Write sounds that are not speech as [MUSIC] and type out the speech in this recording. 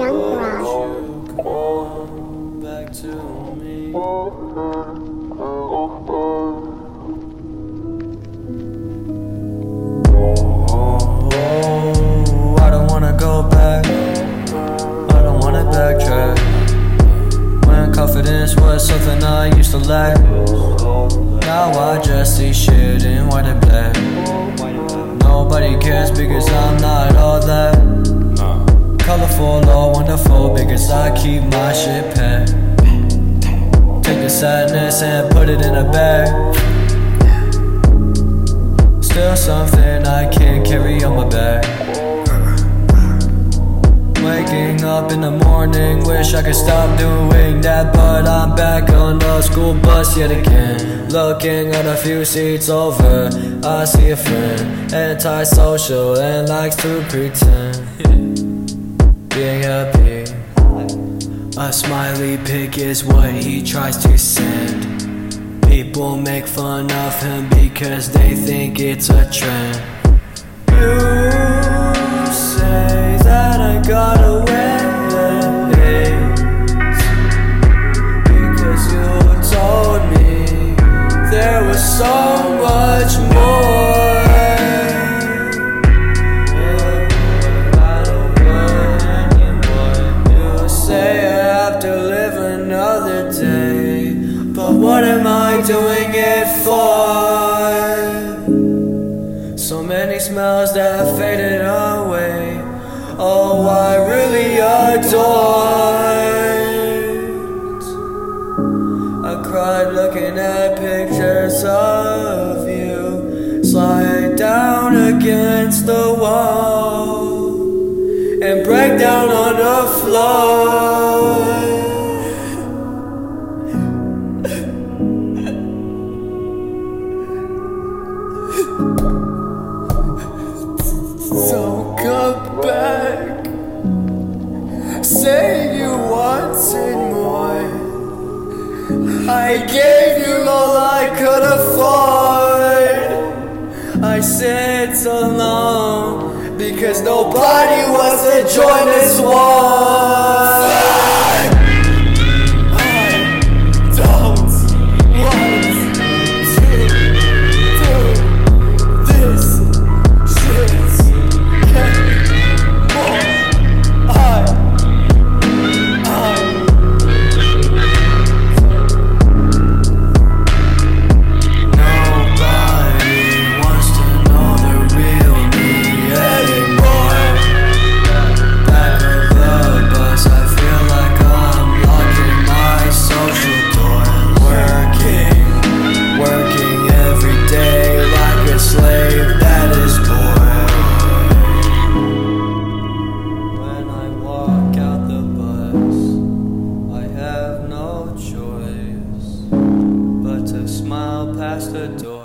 Young me. Oh, I don't wanna go back. I don't wanna backtrack. When confidence was something I used to lack. Now I just see shit in white and black. Nobody cares because I'm not. Colorful or wonderful because I keep my shit packed. Take the sadness and put it in a bag. Still something I can't carry on my back. Waking up in the morning, wish I could stop doing that, but I'm back on the school bus yet again. Looking at a few seats over, I see a friend, antisocial and likes to pretend. [LAUGHS] Being a smiley pic is what he tries to send. People make fun of him because they think it's a trend. You what am I doing it for? So many smiles that have faded away. Oh, I really adored. I cried looking at pictures of you. Slide down against the wall and break down on You wanted more. I gave you all I could afford. I said so long because nobody was to join this war. past the door.